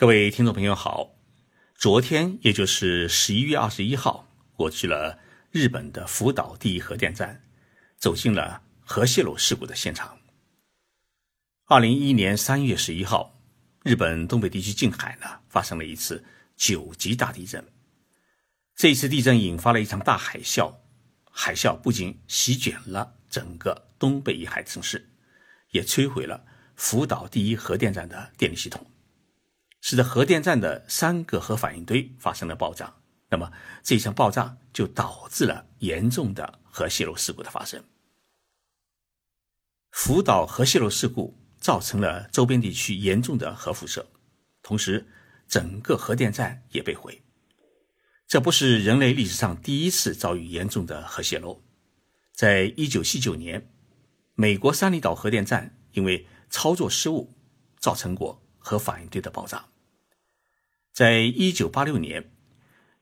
各位听众朋友好，昨天也就是十一月二十一号，我去了日本的福岛第一核电站，走进了核泄漏事故的现场。二零一一年三月十一号，日本东北地区近海呢发生了一次九级大地震。这一次地震引发了一场大海啸，海啸不仅席卷了整个东北沿海城市，也摧毁了福岛第一核电站的电力系统。使得核电站的三个核反应堆发生了爆炸，那么这一场爆炸就导致了严重的核泄漏事故的发生。福岛核泄漏事故造成了周边地区严重的核辐射，同时整个核电站也被毁。这不是人类历史上第一次遭遇严重的核泄漏，在一九七九年，美国三里岛核电站因为操作失误造成过核反应堆的爆炸。在一九八六年，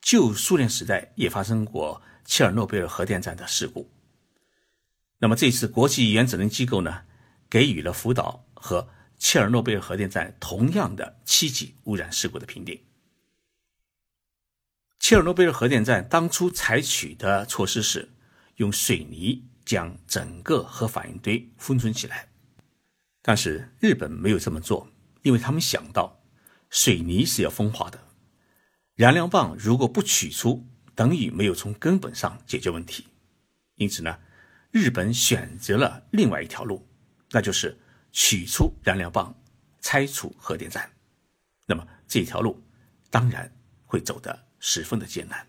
旧苏联时代也发生过切尔诺贝尔核电站的事故。那么这次国际原子能机构呢，给予了福岛和切尔诺贝尔核电站同样的七级污染事故的评定。切尔诺贝尔核电站当初采取的措施是用水泥将整个核反应堆封存起来，但是日本没有这么做，因为他们想到。水泥是要风化的，燃料棒如果不取出，等于没有从根本上解决问题。因此呢，日本选择了另外一条路，那就是取出燃料棒，拆除核电站。那么这条路当然会走得十分的艰难。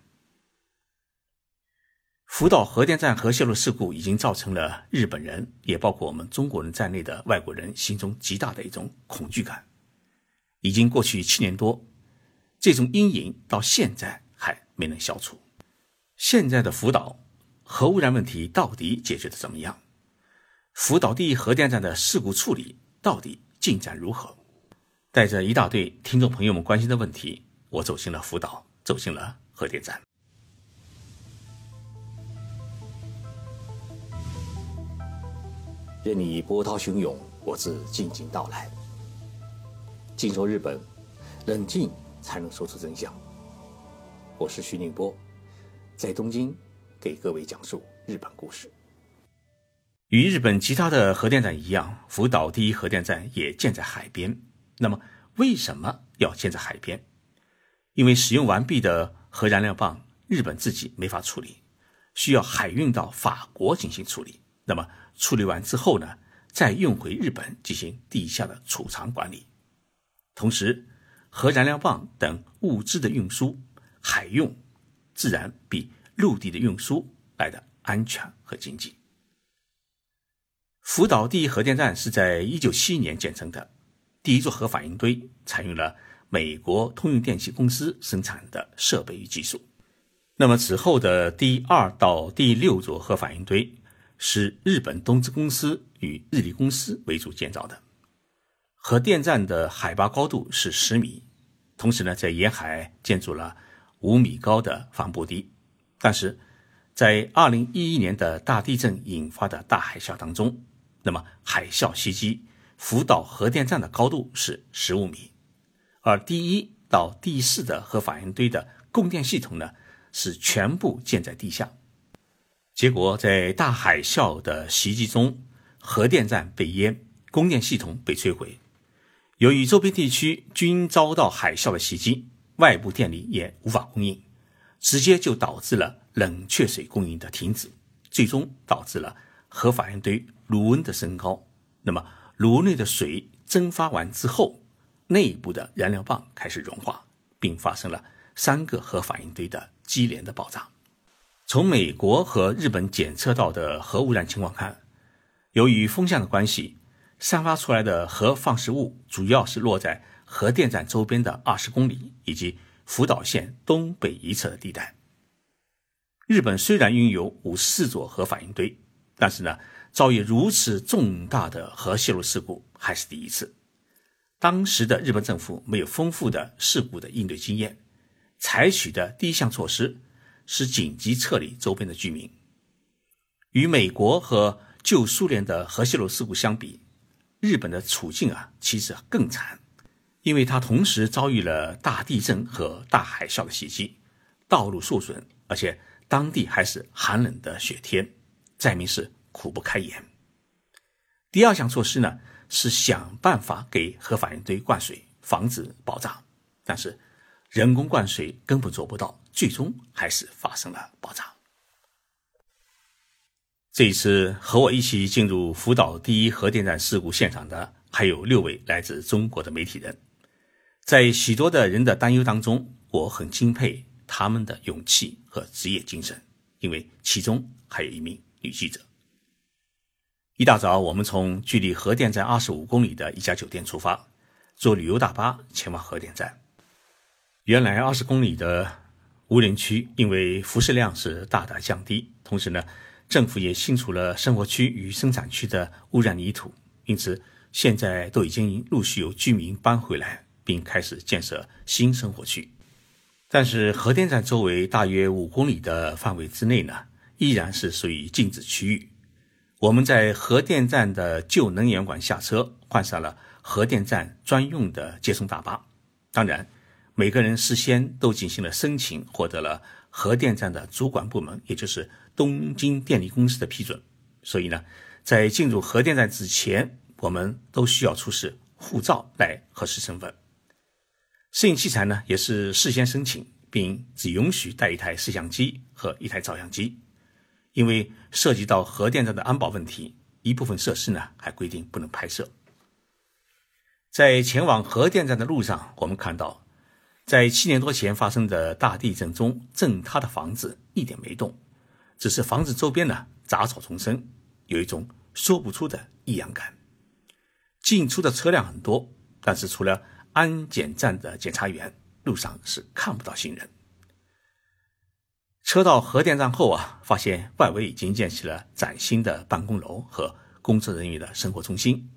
福岛核电站核泄漏事故已经造成了日本人，也包括我们中国人在内的外国人心中极大的一种恐惧感。已经过去七年多，这种阴影到现在还没能消除。现在的福岛核污染问题到底解决的怎么样？福岛第一核电站的事故处理到底进展如何？带着一大堆听众朋友们关心的问题，我走进了福岛，走进了核电站。任你波涛汹涌，我自静静到来。静说日本，冷静才能说出真相。我是徐宁波，在东京给各位讲述日本故事。与日本其他的核电站一样，福岛第一核电站也建在海边。那么，为什么要建在海边？因为使用完毕的核燃料棒，日本自己没法处理，需要海运到法国进行处理。那么，处理完之后呢，再运回日本进行地下的储藏管理。同时，核燃料棒等物资的运输，海用自然比陆地的运输来的安全和经济。福岛第一核电站是在一九七一年建成的，第一座核反应堆采用了美国通用电气公司生产的设备与技术。那么此后的第二到第六座核反应堆是日本东芝公司与日立公司为主建造的。核电站的海拔高度是十米，同时呢，在沿海建筑了五米高的防波堤。但是，在二零一一年的大地震引发的大海啸当中，那么海啸袭击福岛核电站的高度是十五米，而第一到第四的核反应堆的供电系统呢，是全部建在地下。结果，在大海啸的袭击中，核电站被淹，供电系统被摧毁。由于周边地区均遭到海啸的袭击，外部电力也无法供应，直接就导致了冷却水供应的停止，最终导致了核反应堆炉温的升高。那么，炉内的水蒸发完之后，内部的燃料棒开始融化，并发生了三个核反应堆的接连的爆炸。从美国和日本检测到的核污染情况看，由于风向的关系。散发出来的核放射物主要是落在核电站周边的二十公里以及福岛县东北一侧的地带。日本虽然拥有五十四座核反应堆，但是呢，遭遇如此重大的核泄漏事故还是第一次。当时的日本政府没有丰富的事故的应对经验，采取的第一项措施是紧急撤离周边的居民。与美国和旧苏联的核泄漏事故相比，日本的处境啊，其实更惨，因为它同时遭遇了大地震和大海啸的袭击，道路受损，而且当地还是寒冷的雪天，灾民是苦不堪言。第二项措施呢，是想办法给核反应堆灌水，防止爆炸，但是人工灌水根本做不到，最终还是发生了爆炸。这一次和我一起进入福岛第一核电站事故现场的还有六位来自中国的媒体人，在许多的人的担忧当中，我很敬佩他们的勇气和职业精神，因为其中还有一名女记者。一大早，我们从距离核电站二十五公里的一家酒店出发，坐旅游大巴前往核电站。原来二十公里的无人区，因为辐射量是大大降低，同时呢。政府也清除了生活区与生产区的污染泥土，因此现在都已经陆续有居民搬回来，并开始建设新生活区。但是核电站周围大约五公里的范围之内呢，依然是属于禁止区域。我们在核电站的旧能源馆下车，换上了核电站专用的接送大巴。当然，每个人事先都进行了申请，获得了核电站的主管部门，也就是。东京电力公司的批准，所以呢，在进入核电站之前，我们都需要出示护照来核实身份。摄影器材呢，也是事先申请，并只允许带一台摄像机和一台照相机，因为涉及到核电站的安保问题，一部分设施呢还规定不能拍摄。在前往核电站的路上，我们看到，在七年多前发生的大地震中震塌的房子一点没动。只是房子周边呢杂草丛生，有一种说不出的异样感。进出的车辆很多，但是除了安检站的检查员，路上是看不到行人。车到核电站后啊，发现外围已经建起了崭新的办公楼和工作人员的生活中心，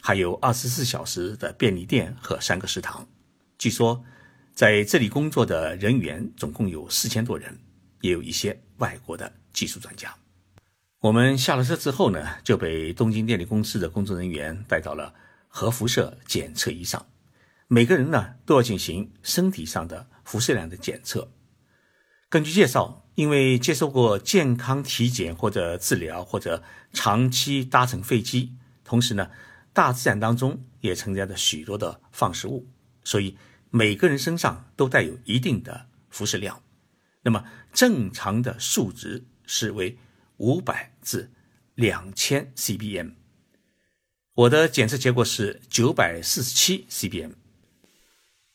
还有二十四小时的便利店和三个食堂。据说在这里工作的人员总共有四千多人。也有一些外国的技术专家。我们下了车之后呢，就被东京电力公司的工作人员带到了核辐射检测仪上。每个人呢都要进行身体上的辐射量的检测。根据介绍，因为接受过健康体检或者治疗，或者长期搭乘飞机，同时呢，大自然当中也存在着许多的放射物，所以每个人身上都带有一定的辐射量。那么正常的数值是为五百至两千 CBM，我的检测结果是九百四十七 CBM。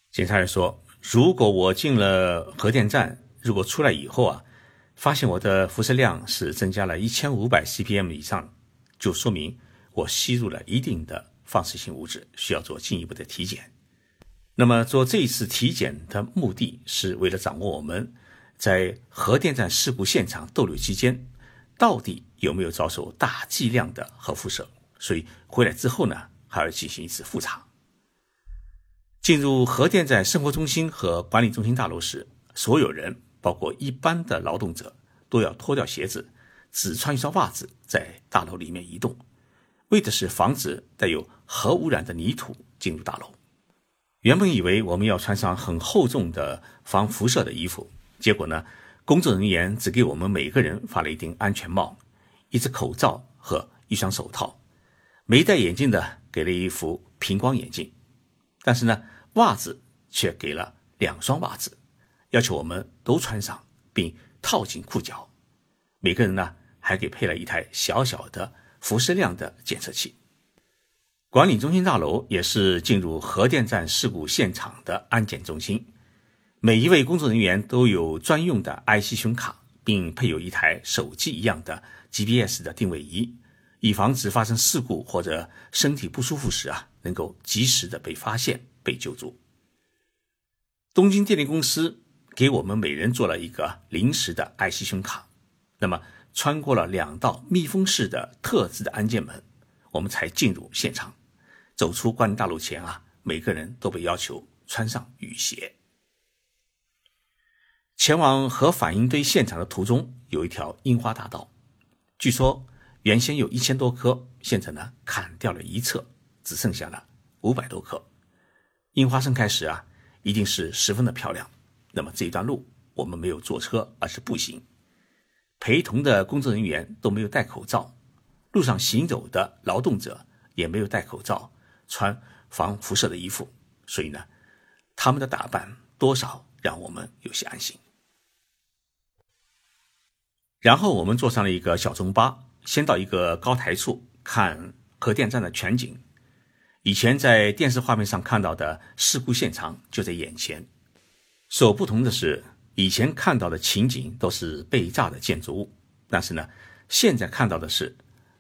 检查员说，如果我进了核电站，如果出来以后啊，发现我的辐射量是增加了一千五百 CBM 以上，就说明我吸入了一定的放射性物质，需要做进一步的体检。那么做这一次体检的目的是为了掌握我们。在核电站事故现场逗留期间，到底有没有遭受大剂量的核辐射？所以回来之后呢，还要进行一次复查。进入核电站生活中心和管理中心大楼时，所有人，包括一般的劳动者，都要脱掉鞋子，只穿一双袜子在大楼里面移动，为的是防止带有核污染的泥土进入大楼。原本以为我们要穿上很厚重的防辐射的衣服。结果呢？工作人员只给我们每个人发了一顶安全帽、一只口罩和一双手套，没戴眼镜的给了一副平光眼镜，但是呢，袜子却给了两双袜子，要求我们都穿上并套紧裤脚。每个人呢，还给配了一台小小的辐射量的检测器。管理中心大楼也是进入核电站事故现场的安检中心。每一位工作人员都有专用的 IC 胸卡，并配有一台手机一样的 GPS 的定位仪，以防止发生事故或者身体不舒服时啊，能够及时的被发现、被救助。东京电力公司给我们每人做了一个临时的 IC 胸卡，那么穿过了两道密封式的特制的安检门，我们才进入现场。走出关大楼前啊，每个人都被要求穿上雨鞋。前往核反应堆现场的途中，有一条樱花大道。据说原先有一千多棵，现在呢砍掉了一侧，只剩下了五百多棵。樱花盛开时啊，一定是十分的漂亮。那么这一段路我们没有坐车，而是步行，陪同的工作人员都没有戴口罩，路上行走的劳动者也没有戴口罩，穿防辐射的衣服，所以呢，他们的打扮多少让我们有些安心。然后我们坐上了一个小中巴，先到一个高台处看核电站的全景。以前在电视画面上看到的事故现场就在眼前。所不同的是，以前看到的情景都是被炸的建筑物，但是呢，现在看到的是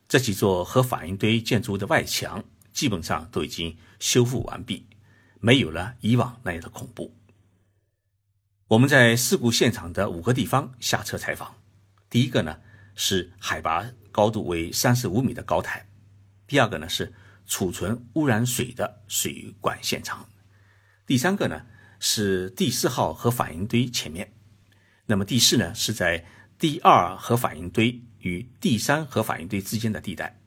这几座核反应堆建筑物的外墙基本上都已经修复完毕，没有了以往那样的恐怖。我们在事故现场的五个地方下车采访。第一个呢是海拔高度为三十五米的高台，第二个呢是储存污染水的水管现场，第三个呢是第四号核反应堆前面，那么第四呢是在第二核反应堆与第三核反应堆之间的地带，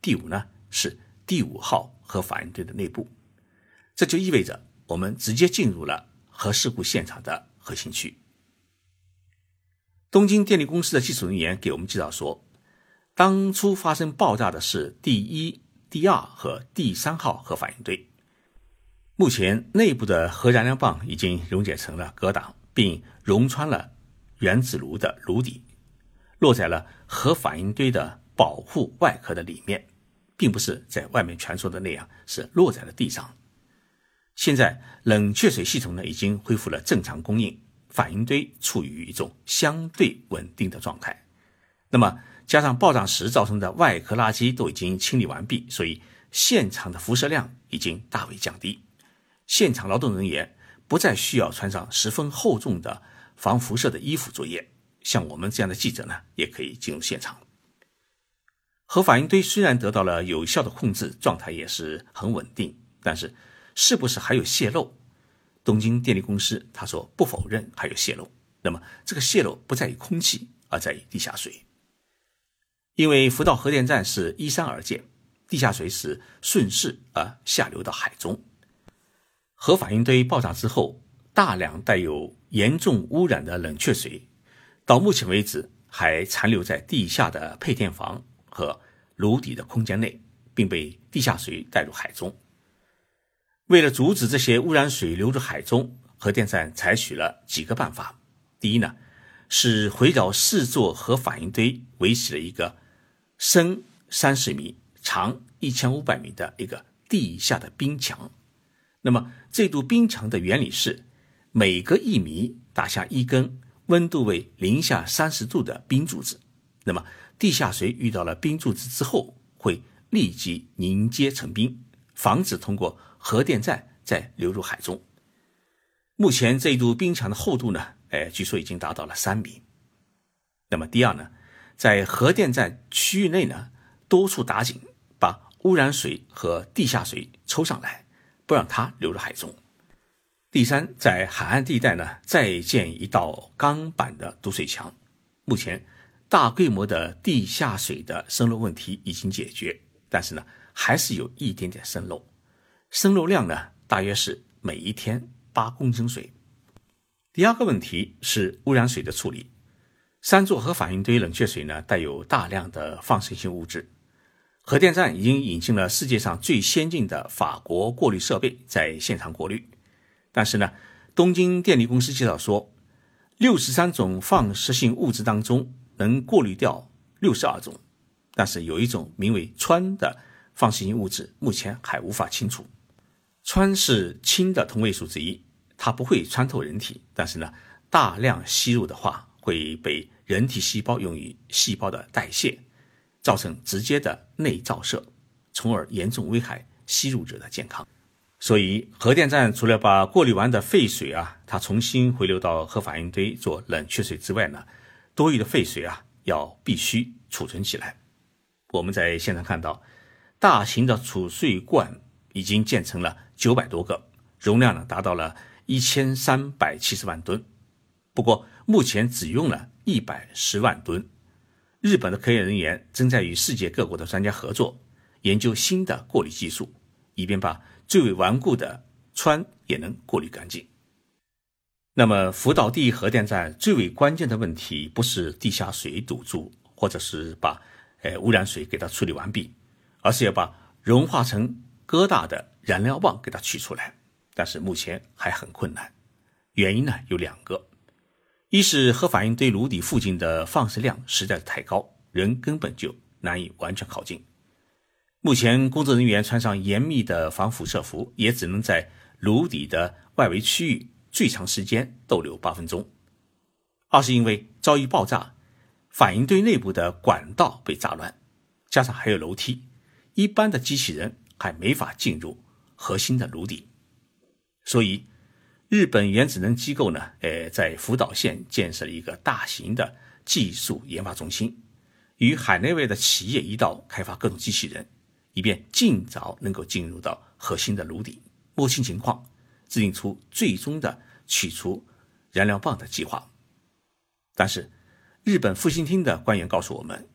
第五呢是第五号核反应堆的内部，这就意味着我们直接进入了核事故现场的核心区。东京电力公司的技术人员给我们介绍说，当初发生爆炸的是第一、第二和第三号核反应堆。目前内部的核燃料棒已经溶解成了疙瘩，并融穿了原子炉的炉底，落在了核反应堆的保护外壳的里面，并不是在外面传说的那样是落在了地上。现在冷却水系统呢已经恢复了正常供应。反应堆处于一种相对稳定的状态，那么加上爆炸时造成的外壳垃圾都已经清理完毕，所以现场的辐射量已经大为降低。现场劳动人员不再需要穿上十分厚重的防辐射的衣服作业，像我们这样的记者呢，也可以进入现场。核反应堆虽然得到了有效的控制，状态也是很稳定，但是是不是还有泄漏？东京电力公司他说不否认还有泄漏，那么这个泄漏不在于空气，而在于地下水。因为福岛核电站是依山而建，地下水是顺势而下流到海中。核反应堆爆炸之后，大量带有严重污染的冷却水，到目前为止还残留在地下的配电房和炉底的空间内，并被地下水带入海中。为了阻止这些污染水流入海中，核电站采取了几个办法。第一呢，是围绕四座核反应堆围起了一个深三十米、长一千五百米的一个地下的冰墙。那么，这堵冰墙的原理是，每隔一米打下一根温度为零下三十度的冰柱子。那么，地下水遇到了冰柱子之后，会立即凝结成冰，防止通过。核电站再流入海中，目前这一堵冰墙的厚度呢？哎，据说已经达到了三米。那么第二呢，在核电站区域内呢，多处打井，把污染水和地下水抽上来，不让它流入海中。第三，在海岸地带呢，再建一道钢板的堵水墙。目前大规模的地下水的渗漏问题已经解决，但是呢，还是有一点点渗漏。渗漏量呢，大约是每一天八公升水。第二个问题是污染水的处理。三座核反应堆冷却水呢，带有大量的放射性物质。核电站已经引进了世界上最先进的法国过滤设备，在现场过滤。但是呢，东京电力公司介绍说，六十三种放射性物质当中能过滤掉六十二种，但是有一种名为氚的放射性物质，目前还无法清除。氚是氢的同位素之一，它不会穿透人体，但是呢，大量吸入的话会被人体细胞用于细胞的代谢，造成直接的内照射，从而严重危害吸入者的健康。所以，核电站除了把过滤完的废水啊，它重新回流到核反应堆做冷却水之外呢，多余的废水啊，要必须储存起来。我们在现场看到，大型的储水罐已经建成了。九百多个，容量呢达到了一千三百七十万吨，不过目前只用了一百十万吨。日本的科研人员正在与世界各国的专家合作，研究新的过滤技术，以便把最为顽固的氚也能过滤干净。那么，福岛第一核电站最为关键的问题，不是地下水堵住，或者是把呃污染水给它处理完毕，而是要把融化成疙瘩的燃料棒给它取出来。但是目前还很困难，原因呢有两个：一是核反应堆炉底附近的放射量实在是太高，人根本就难以完全靠近。目前工作人员穿上严密的防辐射服，也只能在炉底的外围区域。最长时间逗留八分钟。二是因为遭遇爆炸，反应堆内部的管道被炸乱，加上还有楼梯，一般的机器人还没法进入核心的炉底。所以，日本原子能机构呢，呃，在福岛县建设了一个大型的技术研发中心，与海内外的企业一道开发各种机器人，以便尽早能够进入到核心的炉底，摸清情况。制定出最终的取出燃料棒的计划，但是日本复兴厅的官员告诉我们，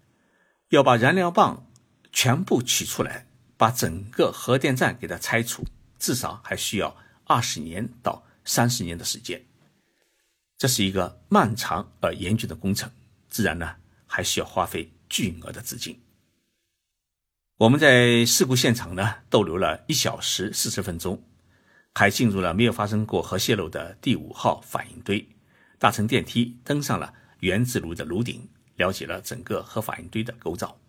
要把燃料棒全部取出来，把整个核电站给它拆除，至少还需要二十年到三十年的时间。这是一个漫长而严峻的工程，自然呢还需要花费巨额的资金。我们在事故现场呢逗留了一小时四十分钟。还进入了没有发生过核泄漏的第五号反应堆，搭乘电梯登上了原子炉的炉顶，了解了整个核反应堆的构造。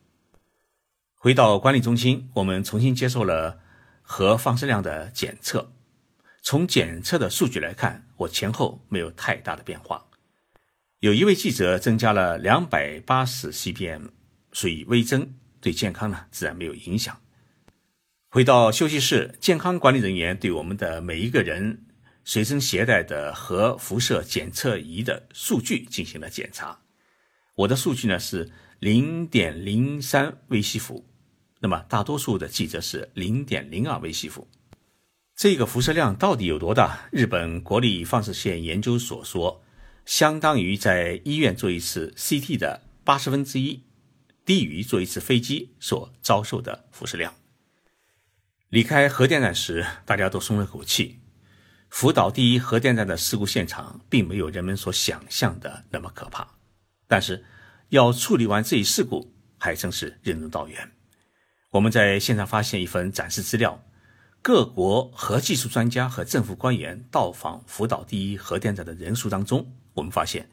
回到管理中心，我们重新接受了核放射量的检测。从检测的数据来看，我前后没有太大的变化。有一位记者增加了两百八十 CPM，属于微增，对健康呢自然没有影响。回到休息室，健康管理人员对我们的每一个人随身携带的核辐射检测仪的数据进行了检查。我的数据呢是零点零三微西弗，那么大多数的记者是零点零二微西弗。这个辐射量到底有多大？日本国立放射线研究所说，相当于在医院做一次 CT 的八十分之一，低于坐一次飞机所遭受的辐射量。离开核电站时，大家都松了口气。福岛第一核电站的事故现场并没有人们所想象的那么可怕，但是要处理完这一事故还真是任重道远。我们在现场发现一份展示资料，各国核技术专家和政府官员到访福岛第一核电站的人数当中，我们发现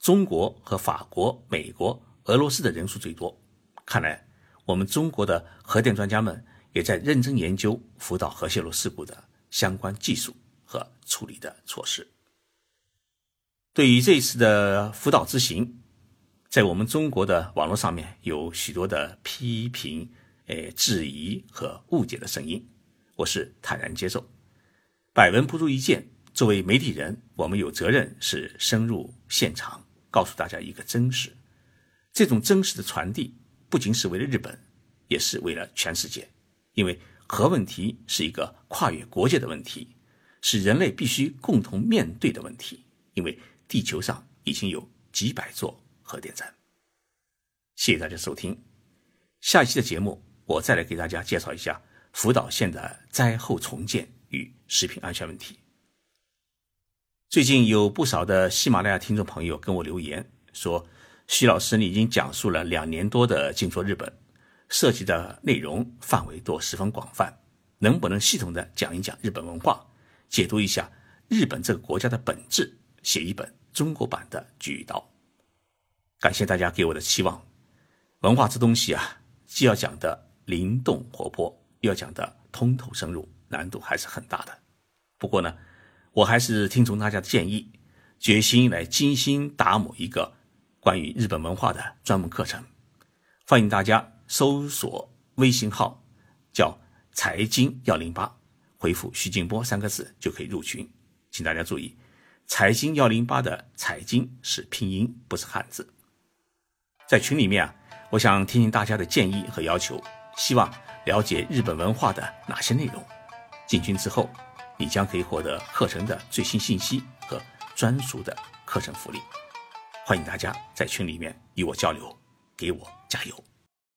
中国和法国、美国、俄罗斯的人数最多。看来我们中国的核电专家们。也在认真研究福岛核泄漏事故的相关技术和处理的措施。对于这次的福岛之行，在我们中国的网络上面有许多的批评、诶质疑和误解的声音，我是坦然接受。百闻不如一见，作为媒体人，我们有责任是深入现场，告诉大家一个真实。这种真实的传递，不仅是为了日本，也是为了全世界。因为核问题是一个跨越国界的问题，是人类必须共同面对的问题。因为地球上已经有几百座核电站。谢谢大家收听，下一期的节目我再来给大家介绍一下福岛县的灾后重建与食品安全问题。最近有不少的喜马拉雅听众朋友跟我留言说：“徐老师，你已经讲述了两年多的静说日本。”涉及的内容范围都十分广泛，能不能系统的讲一讲日本文化，解读一下日本这个国家的本质，写一本中国版的《菊与刀》？感谢大家给我的期望。文化这东西啊，既要讲的灵动活泼，又要讲的通透深入，难度还是很大的。不过呢，我还是听从大家的建议，决心来精心打磨一个关于日本文化的专门课程，欢迎大家。搜索微信号叫“财经幺零八”，回复“徐静波”三个字就可以入群。请大家注意，“财经幺零八”的“财经”是拼音，不是汉字。在群里面啊，我想听听大家的建议和要求，希望了解日本文化的哪些内容。进群之后，你将可以获得课程的最新信息和专属的课程福利。欢迎大家在群里面与我交流，给我加油。